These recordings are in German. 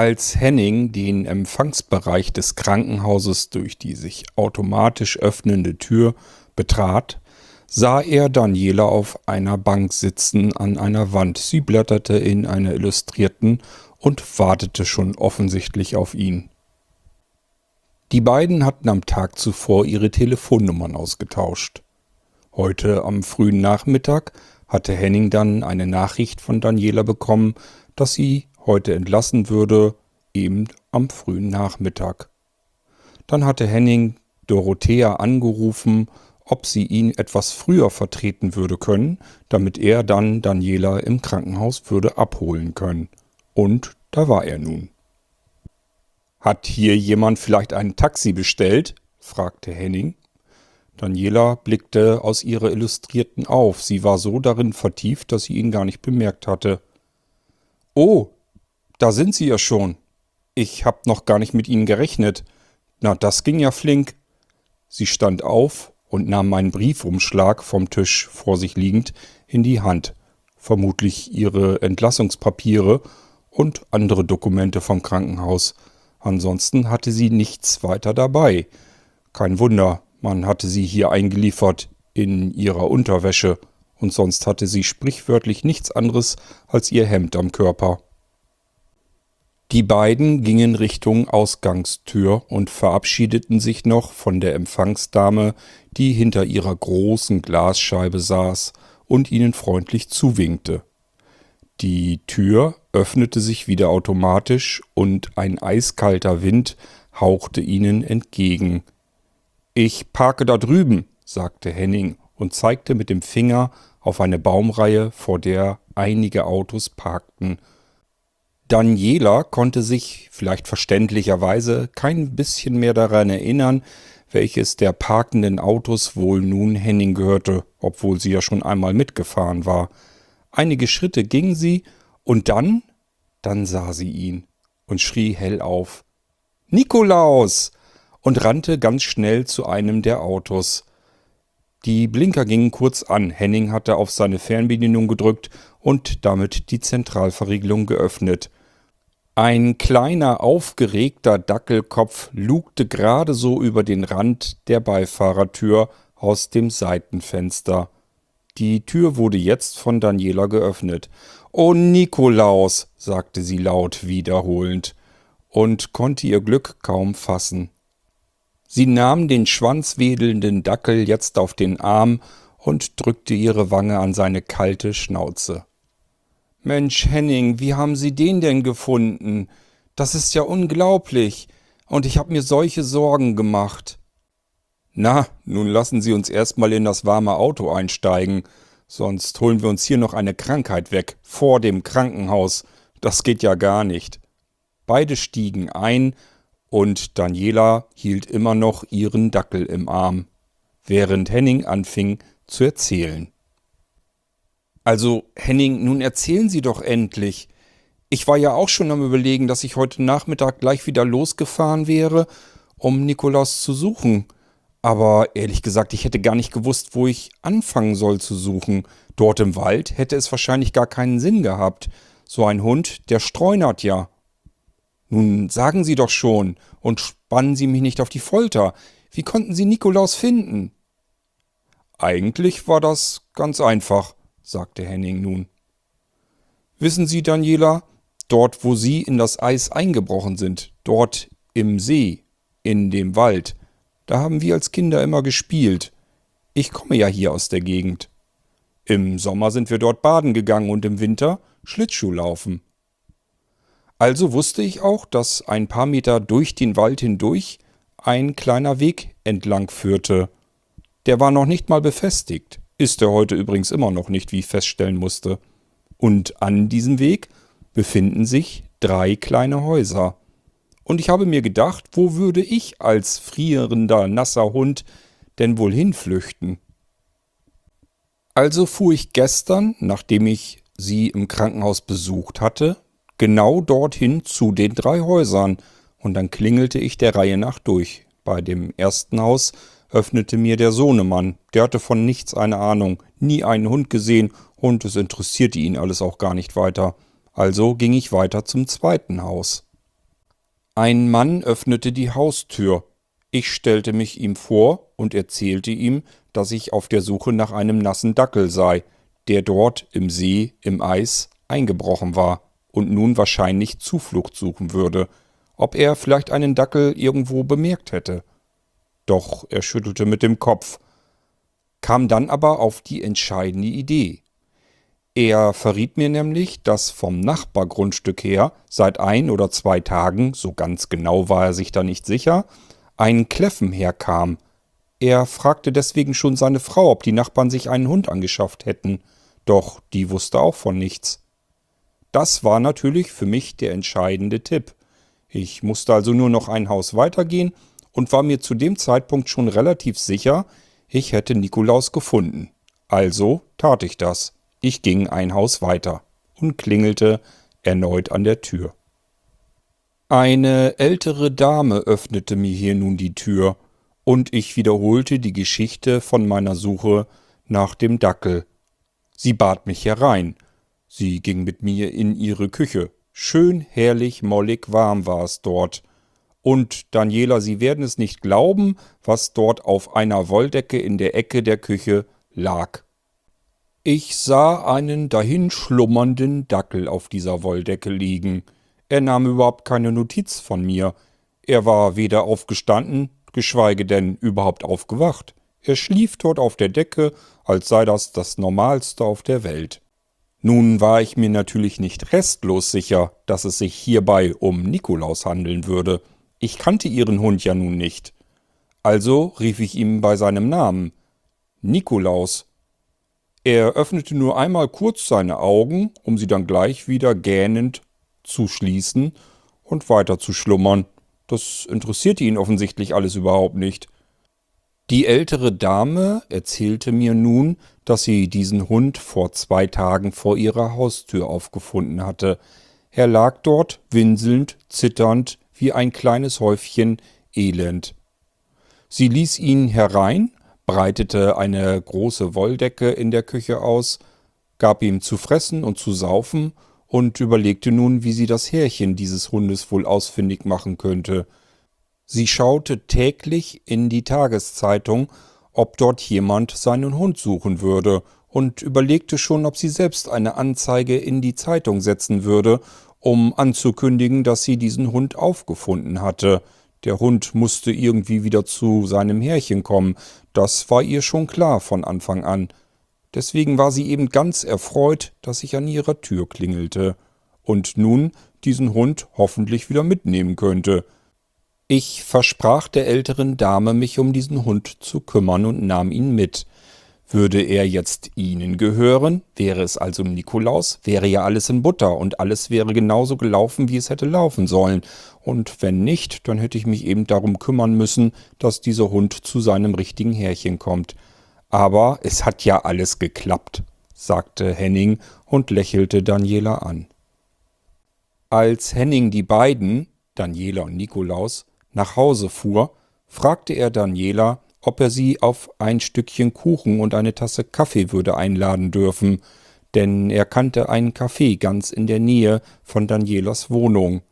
Als Henning den Empfangsbereich des Krankenhauses durch die sich automatisch öffnende Tür betrat, sah er Daniela auf einer Bank sitzen an einer Wand. Sie blätterte in einer Illustrierten und wartete schon offensichtlich auf ihn. Die beiden hatten am Tag zuvor ihre Telefonnummern ausgetauscht. Heute am frühen Nachmittag hatte Henning dann eine Nachricht von Daniela bekommen, dass sie heute entlassen würde, eben am frühen Nachmittag. Dann hatte Henning Dorothea angerufen, ob sie ihn etwas früher vertreten würde können, damit er dann Daniela im Krankenhaus würde abholen können. Und da war er nun. Hat hier jemand vielleicht ein Taxi bestellt? fragte Henning. Daniela blickte aus ihrer Illustrierten auf. Sie war so darin vertieft, dass sie ihn gar nicht bemerkt hatte. Oh, da sind Sie ja schon. Ich hab noch gar nicht mit Ihnen gerechnet. Na, das ging ja flink. Sie stand auf und nahm meinen Briefumschlag vom Tisch vor sich liegend in die Hand. Vermutlich ihre Entlassungspapiere und andere Dokumente vom Krankenhaus. Ansonsten hatte sie nichts weiter dabei. Kein Wunder, man hatte sie hier eingeliefert in ihrer Unterwäsche, und sonst hatte sie sprichwörtlich nichts anderes als ihr Hemd am Körper. Die beiden gingen Richtung Ausgangstür und verabschiedeten sich noch von der Empfangsdame, die hinter ihrer großen Glasscheibe saß und ihnen freundlich zuwinkte. Die Tür öffnete sich wieder automatisch und ein eiskalter Wind hauchte ihnen entgegen. Ich parke da drüben, sagte Henning und zeigte mit dem Finger auf eine Baumreihe, vor der einige Autos parkten Daniela konnte sich, vielleicht verständlicherweise, kein bisschen mehr daran erinnern, welches der parkenden Autos wohl nun Henning gehörte, obwohl sie ja schon einmal mitgefahren war. Einige Schritte ging sie, und dann, dann sah sie ihn und schrie hell auf. Nikolaus! und rannte ganz schnell zu einem der Autos. Die Blinker gingen kurz an. Henning hatte auf seine Fernbedienung gedrückt und damit die Zentralverriegelung geöffnet. Ein kleiner, aufgeregter Dackelkopf lugte gerade so über den Rand der Beifahrertür aus dem Seitenfenster. Die Tür wurde jetzt von Daniela geöffnet. Oh, Nikolaus, sagte sie laut wiederholend und konnte ihr Glück kaum fassen. Sie nahm den schwanzwedelnden Dackel jetzt auf den Arm und drückte ihre Wange an seine kalte Schnauze. Mensch, Henning, wie haben Sie den denn gefunden? Das ist ja unglaublich. Und ich habe mir solche Sorgen gemacht. Na, nun lassen Sie uns erstmal in das warme Auto einsteigen, sonst holen wir uns hier noch eine Krankheit weg, vor dem Krankenhaus. Das geht ja gar nicht. Beide stiegen ein, und Daniela hielt immer noch ihren Dackel im Arm, während Henning anfing zu erzählen. Also, Henning, nun erzählen Sie doch endlich. Ich war ja auch schon am Überlegen, dass ich heute Nachmittag gleich wieder losgefahren wäre, um Nikolaus zu suchen. Aber ehrlich gesagt, ich hätte gar nicht gewusst, wo ich anfangen soll zu suchen. Dort im Wald hätte es wahrscheinlich gar keinen Sinn gehabt. So ein Hund, der streunert ja. Nun sagen Sie doch schon und spannen Sie mich nicht auf die Folter. Wie konnten Sie Nikolaus finden? Eigentlich war das ganz einfach sagte Henning nun. Wissen Sie, Daniela, dort, wo Sie in das Eis eingebrochen sind, dort im See, in dem Wald, da haben wir als Kinder immer gespielt. Ich komme ja hier aus der Gegend. Im Sommer sind wir dort baden gegangen und im Winter Schlittschuh laufen. Also wusste ich auch, dass ein paar Meter durch den Wald hindurch ein kleiner Weg entlang führte. Der war noch nicht mal befestigt. Ist er heute übrigens immer noch nicht, wie ich feststellen musste. Und an diesem Weg befinden sich drei kleine Häuser. Und ich habe mir gedacht, wo würde ich als frierender, nasser Hund denn wohl hinflüchten? Also fuhr ich gestern, nachdem ich sie im Krankenhaus besucht hatte, genau dorthin zu den drei Häusern, und dann klingelte ich der Reihe nach durch. Bei dem ersten Haus öffnete mir der Sohnemann. Der hatte von nichts eine Ahnung, nie einen Hund gesehen und es interessierte ihn alles auch gar nicht weiter. Also ging ich weiter zum zweiten Haus. Ein Mann öffnete die Haustür. Ich stellte mich ihm vor und erzählte ihm, dass ich auf der Suche nach einem nassen Dackel sei, der dort im See, im Eis, eingebrochen war und nun wahrscheinlich Zuflucht suchen würde, ob er vielleicht einen Dackel irgendwo bemerkt hätte. Doch er schüttelte mit dem Kopf, kam dann aber auf die entscheidende Idee. Er verriet mir nämlich, dass vom Nachbargrundstück her seit ein oder zwei Tagen, so ganz genau war er sich da nicht sicher, ein Kläffen herkam. Er fragte deswegen schon seine Frau, ob die Nachbarn sich einen Hund angeschafft hätten, doch die wusste auch von nichts. Das war natürlich für mich der entscheidende Tipp. Ich musste also nur noch ein Haus weitergehen und war mir zu dem Zeitpunkt schon relativ sicher, ich hätte Nikolaus gefunden. Also tat ich das. Ich ging ein Haus weiter und klingelte erneut an der Tür. Eine ältere Dame öffnete mir hier nun die Tür, und ich wiederholte die Geschichte von meiner Suche nach dem Dackel. Sie bat mich herein, Sie ging mit mir in ihre Küche. Schön herrlich mollig warm war es dort. Und Daniela, Sie werden es nicht glauben, was dort auf einer Wolldecke in der Ecke der Küche lag. Ich sah einen dahinschlummernden Dackel auf dieser Wolldecke liegen. Er nahm überhaupt keine Notiz von mir. Er war weder aufgestanden, geschweige denn überhaupt aufgewacht. Er schlief dort auf der Decke, als sei das das Normalste auf der Welt. Nun war ich mir natürlich nicht restlos sicher, dass es sich hierbei um Nikolaus handeln würde. Ich kannte ihren Hund ja nun nicht. Also rief ich ihm bei seinem Namen. Nikolaus. Er öffnete nur einmal kurz seine Augen, um sie dann gleich wieder gähnend zu schließen und weiter zu schlummern. Das interessierte ihn offensichtlich alles überhaupt nicht. Die ältere Dame erzählte mir nun, dass sie diesen Hund vor zwei Tagen vor ihrer Haustür aufgefunden hatte. Er lag dort winselnd, zitternd, wie ein kleines Häufchen Elend. Sie ließ ihn herein, breitete eine große Wolldecke in der Küche aus, gab ihm zu fressen und zu saufen und überlegte nun, wie sie das Härchen dieses Hundes wohl ausfindig machen könnte. Sie schaute täglich in die Tageszeitung, ob dort jemand seinen Hund suchen würde, und überlegte schon, ob sie selbst eine Anzeige in die Zeitung setzen würde, um anzukündigen, dass sie diesen Hund aufgefunden hatte. Der Hund musste irgendwie wieder zu seinem Härchen kommen, das war ihr schon klar von Anfang an. Deswegen war sie eben ganz erfreut, dass ich an ihrer Tür klingelte und nun diesen Hund hoffentlich wieder mitnehmen könnte. Ich versprach der älteren Dame, mich um diesen Hund zu kümmern und nahm ihn mit. Würde er jetzt Ihnen gehören, wäre es also Nikolaus, wäre ja alles in Butter und alles wäre genauso gelaufen, wie es hätte laufen sollen. Und wenn nicht, dann hätte ich mich eben darum kümmern müssen, dass dieser Hund zu seinem richtigen Härchen kommt. Aber es hat ja alles geklappt, sagte Henning und lächelte Daniela an. Als Henning die beiden, Daniela und Nikolaus, nach Hause fuhr, fragte er Daniela, ob er sie auf ein Stückchen Kuchen und eine Tasse Kaffee würde einladen dürfen, denn er kannte einen Café ganz in der Nähe von Danielas Wohnung.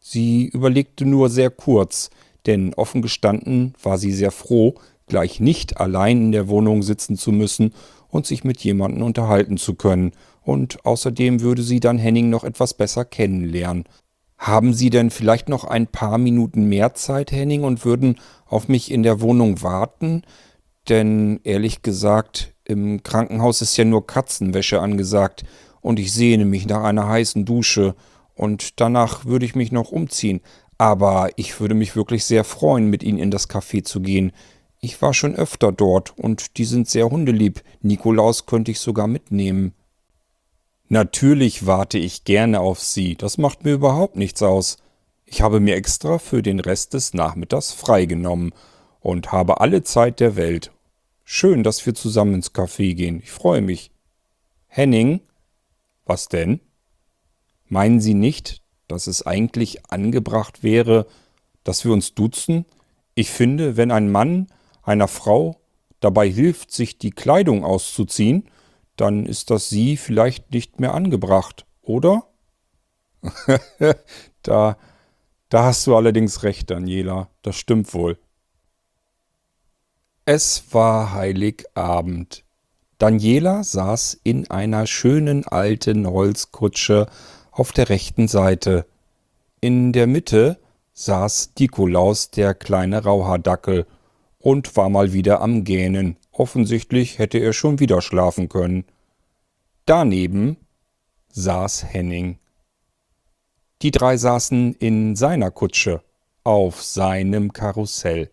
Sie überlegte nur sehr kurz, denn offen gestanden war sie sehr froh, gleich nicht allein in der Wohnung sitzen zu müssen und sich mit jemandem unterhalten zu können, und außerdem würde sie dann Henning noch etwas besser kennenlernen, haben Sie denn vielleicht noch ein paar Minuten mehr Zeit, Henning, und würden auf mich in der Wohnung warten? Denn ehrlich gesagt, im Krankenhaus ist ja nur Katzenwäsche angesagt und ich sehne mich nach einer heißen Dusche und danach würde ich mich noch umziehen. Aber ich würde mich wirklich sehr freuen, mit Ihnen in das Café zu gehen. Ich war schon öfter dort und die sind sehr hundelieb. Nikolaus könnte ich sogar mitnehmen. Natürlich warte ich gerne auf Sie, das macht mir überhaupt nichts aus. Ich habe mir extra für den Rest des Nachmittags freigenommen und habe alle Zeit der Welt. Schön, dass wir zusammen ins Café gehen. Ich freue mich. Henning? Was denn? Meinen Sie nicht, dass es eigentlich angebracht wäre, dass wir uns duzen? Ich finde, wenn ein Mann einer Frau dabei hilft, sich die Kleidung auszuziehen, dann ist das Sie vielleicht nicht mehr angebracht, oder? da, Da hast du allerdings recht, Daniela, das stimmt wohl. Es war Heiligabend. Daniela saß in einer schönen alten Holzkutsche auf der rechten Seite. In der Mitte saß Nikolaus, der kleine Rauhardackel, und war mal wieder am Gähnen. Offensichtlich hätte er schon wieder schlafen können. Daneben saß Henning. Die drei saßen in seiner Kutsche, auf seinem Karussell.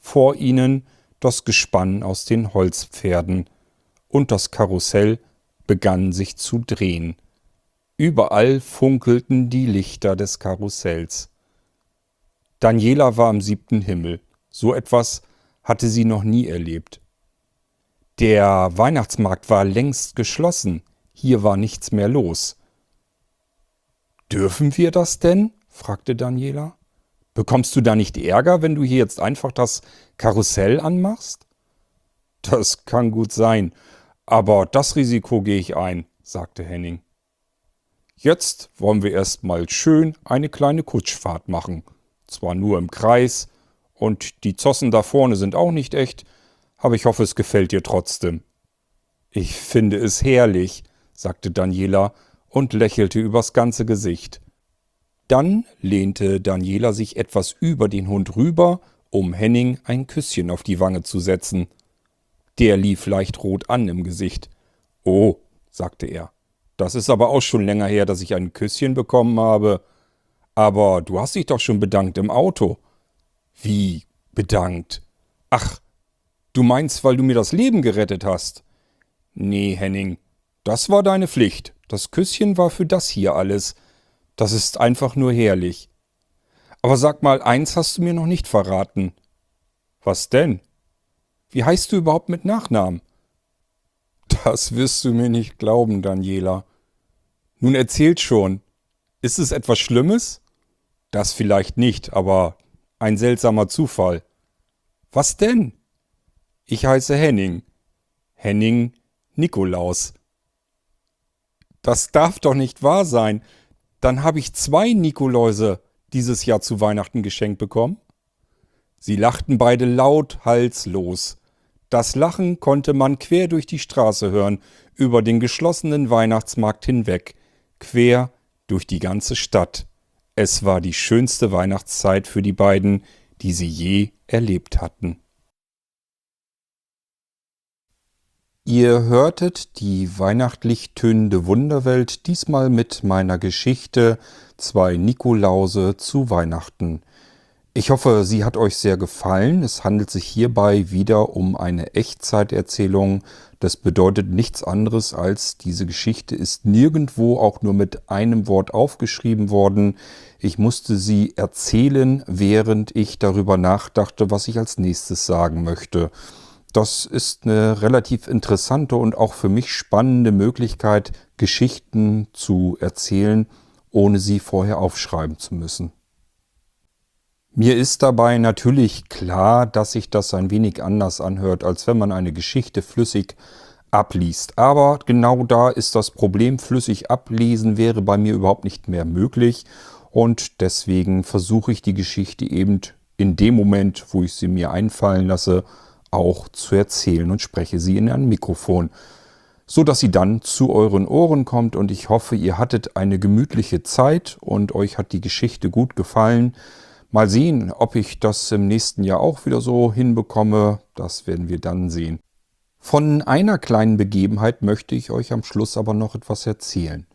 Vor ihnen das Gespann aus den Holzpferden, und das Karussell begann sich zu drehen. Überall funkelten die Lichter des Karussells. Daniela war im siebten Himmel. So etwas hatte sie noch nie erlebt. Der Weihnachtsmarkt war längst geschlossen. Hier war nichts mehr los. Dürfen wir das denn? fragte Daniela. Bekommst du da nicht Ärger, wenn du hier jetzt einfach das Karussell anmachst? Das kann gut sein, aber das Risiko gehe ich ein, sagte Henning. Jetzt wollen wir erst mal schön eine kleine Kutschfahrt machen. Zwar nur im Kreis, und die Zossen da vorne sind auch nicht echt, aber ich hoffe, es gefällt dir trotzdem. Ich finde es herrlich, sagte Daniela und lächelte übers ganze Gesicht. Dann lehnte Daniela sich etwas über den Hund rüber, um Henning ein Küsschen auf die Wange zu setzen. Der lief leicht rot an im Gesicht. Oh, sagte er, das ist aber auch schon länger her, dass ich ein Küsschen bekommen habe. Aber du hast dich doch schon bedankt im Auto. Wie bedankt? Ach, du meinst, weil du mir das Leben gerettet hast? Nee, Henning, das war deine Pflicht. Das Küsschen war für das hier alles. Das ist einfach nur herrlich. Aber sag mal, eins hast du mir noch nicht verraten. Was denn? Wie heißt du überhaupt mit Nachnamen? Das wirst du mir nicht glauben, Daniela. Nun erzählt schon. Ist es etwas Schlimmes? Das vielleicht nicht, aber ein seltsamer Zufall. Was denn? Ich heiße Henning. Henning Nikolaus. Das darf doch nicht wahr sein dann habe ich zwei Nikoläuse dieses Jahr zu Weihnachten geschenkt bekommen. Sie lachten beide laut halslos. Das Lachen konnte man quer durch die Straße hören, über den geschlossenen Weihnachtsmarkt hinweg, quer durch die ganze Stadt. Es war die schönste Weihnachtszeit für die beiden, die sie je erlebt hatten. Ihr hörtet die weihnachtlich tönende Wunderwelt, diesmal mit meiner Geschichte Zwei Nikolause zu Weihnachten. Ich hoffe, sie hat euch sehr gefallen. Es handelt sich hierbei wieder um eine Echtzeiterzählung. Das bedeutet nichts anderes als diese Geschichte ist nirgendwo auch nur mit einem Wort aufgeschrieben worden. Ich musste sie erzählen, während ich darüber nachdachte, was ich als nächstes sagen möchte. Das ist eine relativ interessante und auch für mich spannende Möglichkeit, Geschichten zu erzählen, ohne sie vorher aufschreiben zu müssen. Mir ist dabei natürlich klar, dass sich das ein wenig anders anhört, als wenn man eine Geschichte flüssig abliest. Aber genau da ist das Problem, flüssig ablesen wäre bei mir überhaupt nicht mehr möglich und deswegen versuche ich die Geschichte eben in dem Moment, wo ich sie mir einfallen lasse, auch zu erzählen und spreche sie in ein Mikrofon, so dass sie dann zu euren Ohren kommt und ich hoffe, ihr hattet eine gemütliche Zeit und euch hat die Geschichte gut gefallen. Mal sehen, ob ich das im nächsten Jahr auch wieder so hinbekomme, das werden wir dann sehen. Von einer kleinen Begebenheit möchte ich euch am Schluss aber noch etwas erzählen.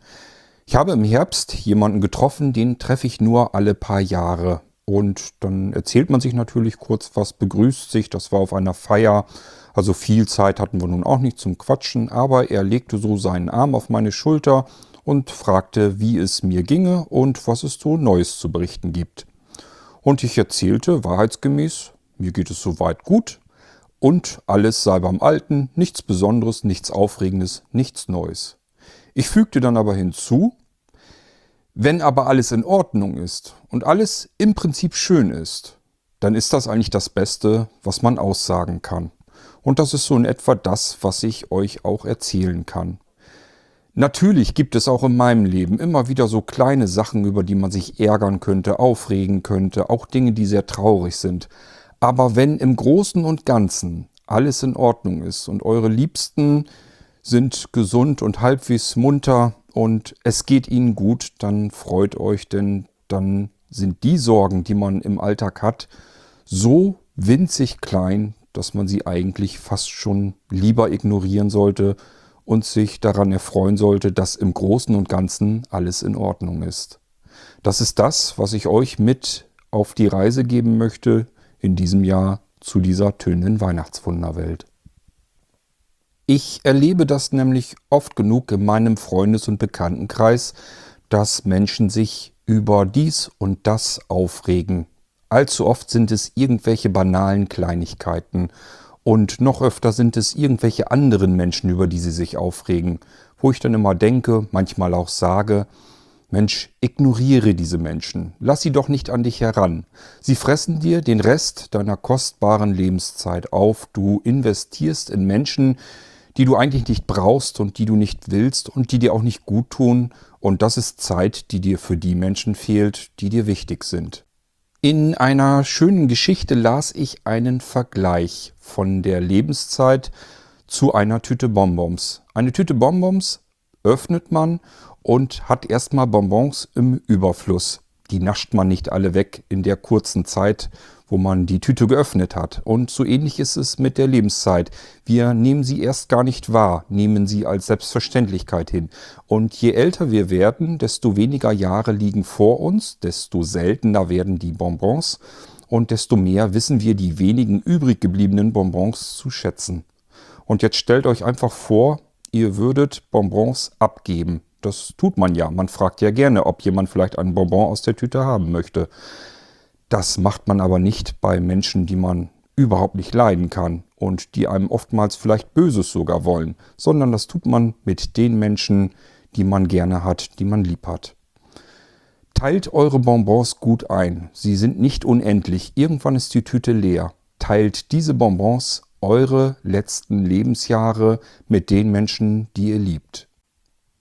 Ich habe im Herbst jemanden getroffen, den treffe ich nur alle paar Jahre. Und dann erzählt man sich natürlich kurz was, begrüßt sich. Das war auf einer Feier. Also viel Zeit hatten wir nun auch nicht zum Quatschen. Aber er legte so seinen Arm auf meine Schulter und fragte, wie es mir ginge und was es so Neues zu berichten gibt. Und ich erzählte wahrheitsgemäß, mir geht es soweit gut und alles sei beim Alten, nichts Besonderes, nichts Aufregendes, nichts Neues. Ich fügte dann aber hinzu, wenn aber alles in Ordnung ist und alles im Prinzip schön ist, dann ist das eigentlich das Beste, was man aussagen kann. Und das ist so in etwa das, was ich euch auch erzählen kann. Natürlich gibt es auch in meinem Leben immer wieder so kleine Sachen, über die man sich ärgern könnte, aufregen könnte, auch Dinge, die sehr traurig sind. Aber wenn im Großen und Ganzen alles in Ordnung ist und eure Liebsten sind gesund und halbwegs munter und es geht ihnen gut, dann freut euch, denn dann sind die Sorgen, die man im Alltag hat, so winzig klein, dass man sie eigentlich fast schon lieber ignorieren sollte und sich daran erfreuen sollte, dass im Großen und Ganzen alles in Ordnung ist. Das ist das, was ich euch mit auf die Reise geben möchte in diesem Jahr zu dieser tönenden Weihnachtswunderwelt. Ich erlebe das nämlich oft genug in meinem Freundes- und Bekanntenkreis, dass Menschen sich über dies und das aufregen. Allzu oft sind es irgendwelche banalen Kleinigkeiten und noch öfter sind es irgendwelche anderen Menschen, über die sie sich aufregen, wo ich dann immer denke, manchmal auch sage, Mensch, ignoriere diese Menschen, lass sie doch nicht an dich heran. Sie fressen dir den Rest deiner kostbaren Lebenszeit auf, du investierst in Menschen, die du eigentlich nicht brauchst und die du nicht willst und die dir auch nicht gut tun, und das ist Zeit, die dir für die Menschen fehlt, die dir wichtig sind. In einer schönen Geschichte las ich einen Vergleich von der Lebenszeit zu einer Tüte Bonbons. Eine Tüte Bonbons öffnet man und hat erstmal Bonbons im Überfluss. Die nascht man nicht alle weg in der kurzen Zeit, wo man die Tüte geöffnet hat. Und so ähnlich ist es mit der Lebenszeit. Wir nehmen sie erst gar nicht wahr, nehmen sie als Selbstverständlichkeit hin. Und je älter wir werden, desto weniger Jahre liegen vor uns, desto seltener werden die Bonbons und desto mehr wissen wir die wenigen übrig gebliebenen Bonbons zu schätzen. Und jetzt stellt euch einfach vor, ihr würdet Bonbons abgeben. Das tut man ja. Man fragt ja gerne, ob jemand vielleicht einen Bonbon aus der Tüte haben möchte. Das macht man aber nicht bei Menschen, die man überhaupt nicht leiden kann und die einem oftmals vielleicht Böses sogar wollen, sondern das tut man mit den Menschen, die man gerne hat, die man lieb hat. Teilt eure Bonbons gut ein. Sie sind nicht unendlich. Irgendwann ist die Tüte leer. Teilt diese Bonbons eure letzten Lebensjahre mit den Menschen, die ihr liebt.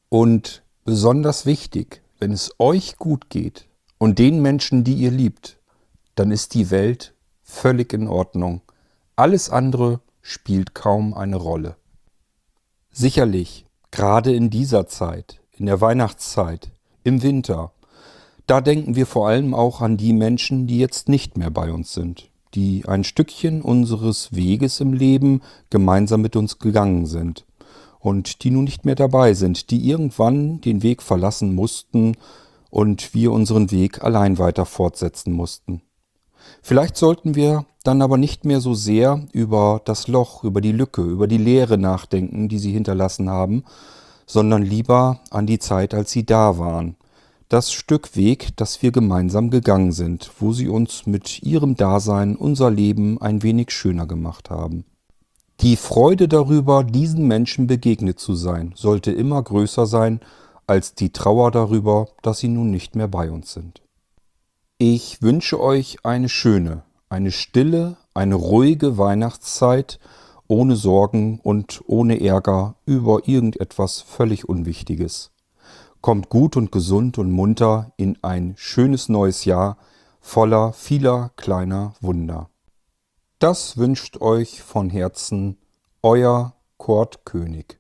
Und besonders wichtig, wenn es euch gut geht und den Menschen, die ihr liebt, dann ist die Welt völlig in Ordnung. Alles andere spielt kaum eine Rolle. Sicherlich, gerade in dieser Zeit, in der Weihnachtszeit, im Winter, da denken wir vor allem auch an die Menschen, die jetzt nicht mehr bei uns sind, die ein Stückchen unseres Weges im Leben gemeinsam mit uns gegangen sind und die nun nicht mehr dabei sind, die irgendwann den Weg verlassen mussten und wir unseren Weg allein weiter fortsetzen mussten. Vielleicht sollten wir dann aber nicht mehr so sehr über das Loch, über die Lücke, über die Leere nachdenken, die sie hinterlassen haben, sondern lieber an die Zeit, als sie da waren, das Stück Weg, das wir gemeinsam gegangen sind, wo sie uns mit ihrem Dasein unser Leben ein wenig schöner gemacht haben. Die Freude darüber, diesen Menschen begegnet zu sein, sollte immer größer sein als die Trauer darüber, dass sie nun nicht mehr bei uns sind. Ich wünsche euch eine schöne, eine stille, eine ruhige Weihnachtszeit ohne Sorgen und ohne Ärger über irgendetwas völlig Unwichtiges. Kommt gut und gesund und munter in ein schönes neues Jahr voller vieler kleiner Wunder. Das wünscht euch von Herzen euer Kurt König.